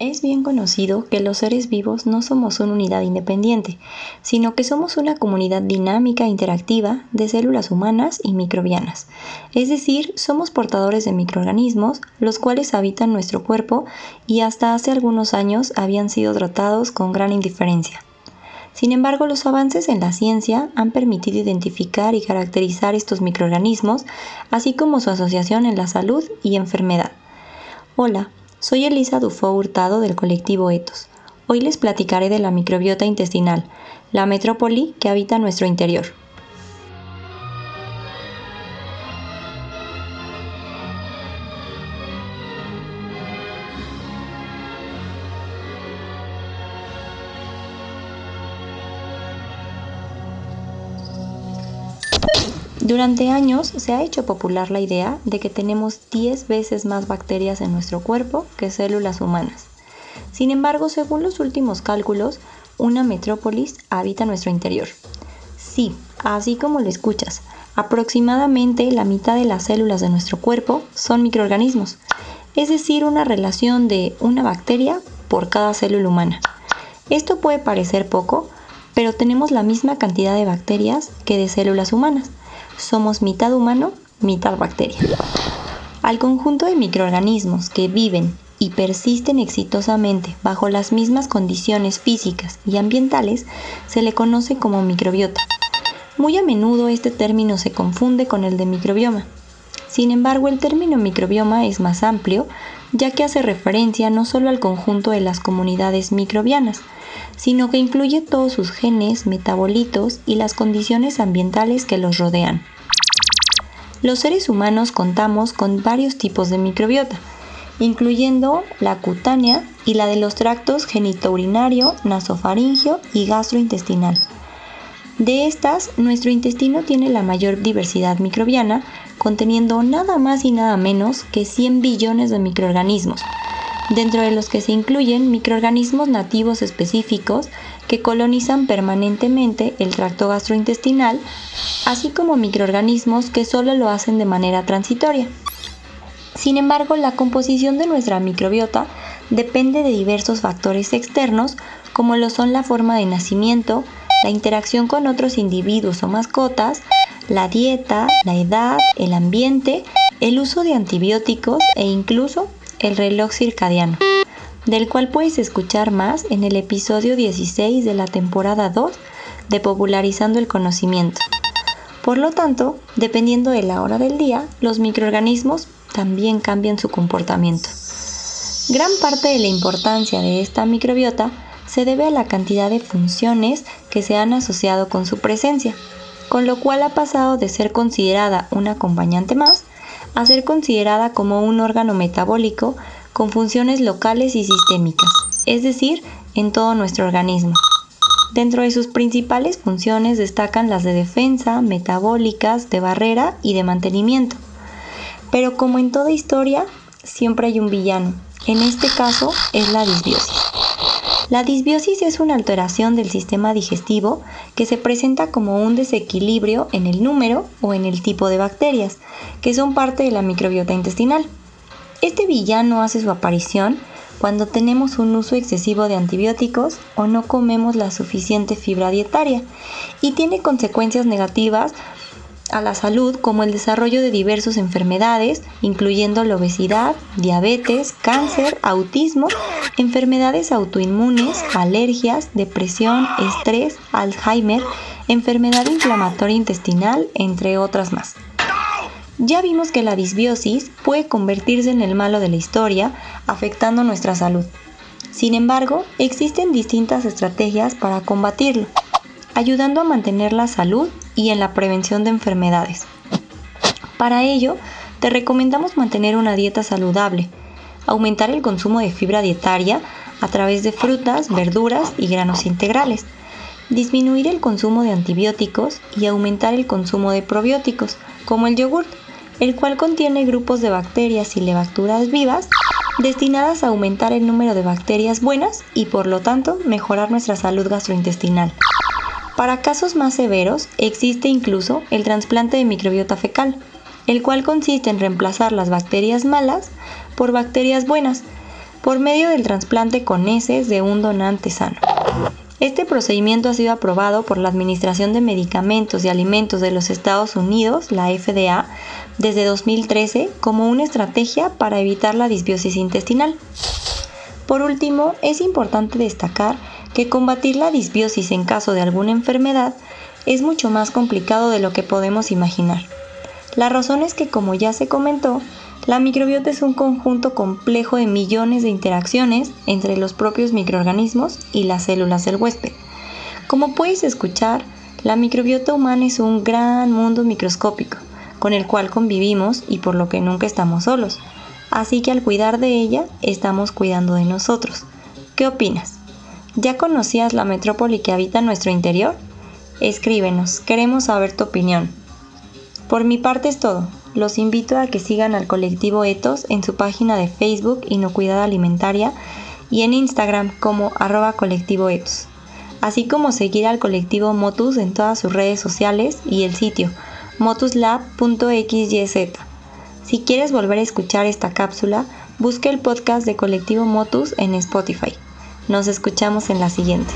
Es bien conocido que los seres vivos no somos una unidad independiente, sino que somos una comunidad dinámica e interactiva de células humanas y microbianas. Es decir, somos portadores de microorganismos, los cuales habitan nuestro cuerpo y hasta hace algunos años habían sido tratados con gran indiferencia. Sin embargo, los avances en la ciencia han permitido identificar y caracterizar estos microorganismos, así como su asociación en la salud y enfermedad. Hola, soy Elisa Dufo Hurtado del colectivo Etos. Hoy les platicaré de la microbiota intestinal, la metrópoli que habita nuestro interior. Durante años se ha hecho popular la idea de que tenemos 10 veces más bacterias en nuestro cuerpo que células humanas. Sin embargo, según los últimos cálculos, una metrópolis habita nuestro interior. Sí, así como lo escuchas, aproximadamente la mitad de las células de nuestro cuerpo son microorganismos, es decir, una relación de una bacteria por cada célula humana. Esto puede parecer poco, pero tenemos la misma cantidad de bacterias que de células humanas somos mitad humano, mitad bacteria. Al conjunto de microorganismos que viven y persisten exitosamente bajo las mismas condiciones físicas y ambientales se le conoce como microbiota. Muy a menudo este término se confunde con el de microbioma. Sin embargo, el término microbioma es más amplio, ya que hace referencia no solo al conjunto de las comunidades microbianas, sino que incluye todos sus genes, metabolitos y las condiciones ambientales que los rodean. Los seres humanos contamos con varios tipos de microbiota, incluyendo la cutánea y la de los tractos genitourinario, nasofaringio y gastrointestinal. De estas, nuestro intestino tiene la mayor diversidad microbiana, conteniendo nada más y nada menos que 100 billones de microorganismos, dentro de los que se incluyen microorganismos nativos específicos que colonizan permanentemente el tracto gastrointestinal, así como microorganismos que solo lo hacen de manera transitoria. Sin embargo, la composición de nuestra microbiota depende de diversos factores externos, como lo son la forma de nacimiento, la interacción con otros individuos o mascotas, la dieta, la edad, el ambiente, el uso de antibióticos e incluso el reloj circadiano, del cual puedes escuchar más en el episodio 16 de la temporada 2 de Popularizando el Conocimiento. Por lo tanto, dependiendo de la hora del día, los microorganismos también cambian su comportamiento. Gran parte de la importancia de esta microbiota se debe a la cantidad de funciones que se han asociado con su presencia, con lo cual ha pasado de ser considerada un acompañante más a ser considerada como un órgano metabólico con funciones locales y sistémicas, es decir, en todo nuestro organismo. Dentro de sus principales funciones destacan las de defensa, metabólicas, de barrera y de mantenimiento. Pero como en toda historia, siempre hay un villano. En este caso es la disbiosis. La disbiosis es una alteración del sistema digestivo que se presenta como un desequilibrio en el número o en el tipo de bacterias, que son parte de la microbiota intestinal. Este villano hace su aparición cuando tenemos un uso excesivo de antibióticos o no comemos la suficiente fibra dietaria y tiene consecuencias negativas a la salud como el desarrollo de diversas enfermedades, incluyendo la obesidad, diabetes, cáncer, autismo, enfermedades autoinmunes, alergias, depresión, estrés, Alzheimer, enfermedad inflamatoria intestinal, entre otras más. Ya vimos que la disbiosis puede convertirse en el malo de la historia, afectando nuestra salud. Sin embargo, existen distintas estrategias para combatirlo, ayudando a mantener la salud y en la prevención de enfermedades. Para ello, te recomendamos mantener una dieta saludable, aumentar el consumo de fibra dietaria a través de frutas, verduras y granos integrales, disminuir el consumo de antibióticos y aumentar el consumo de probióticos, como el yogur, el cual contiene grupos de bacterias y levaturas vivas destinadas a aumentar el número de bacterias buenas y por lo tanto mejorar nuestra salud gastrointestinal. Para casos más severos existe incluso el trasplante de microbiota fecal, el cual consiste en reemplazar las bacterias malas por bacterias buenas, por medio del trasplante con heces de un donante sano. Este procedimiento ha sido aprobado por la Administración de Medicamentos y Alimentos de los Estados Unidos, la FDA, desde 2013 como una estrategia para evitar la disbiosis intestinal. Por último, es importante destacar que combatir la disbiosis en caso de alguna enfermedad es mucho más complicado de lo que podemos imaginar. La razón es que, como ya se comentó, la microbiota es un conjunto complejo de millones de interacciones entre los propios microorganismos y las células del huésped. Como puedes escuchar, la microbiota humana es un gran mundo microscópico, con el cual convivimos y por lo que nunca estamos solos. Así que al cuidar de ella, estamos cuidando de nosotros. ¿Qué opinas? ¿Ya conocías la metrópoli que habita nuestro interior? Escríbenos, queremos saber tu opinión. Por mi parte es todo. Los invito a que sigan al colectivo Etos en su página de Facebook Inocuidad Alimentaria y en Instagram como arroba colectivo Etos, así como seguir al colectivo Motus en todas sus redes sociales y el sitio motuslab.xyz. Si quieres volver a escuchar esta cápsula, busca el podcast de Colectivo Motus en Spotify. Nos escuchamos en la siguiente.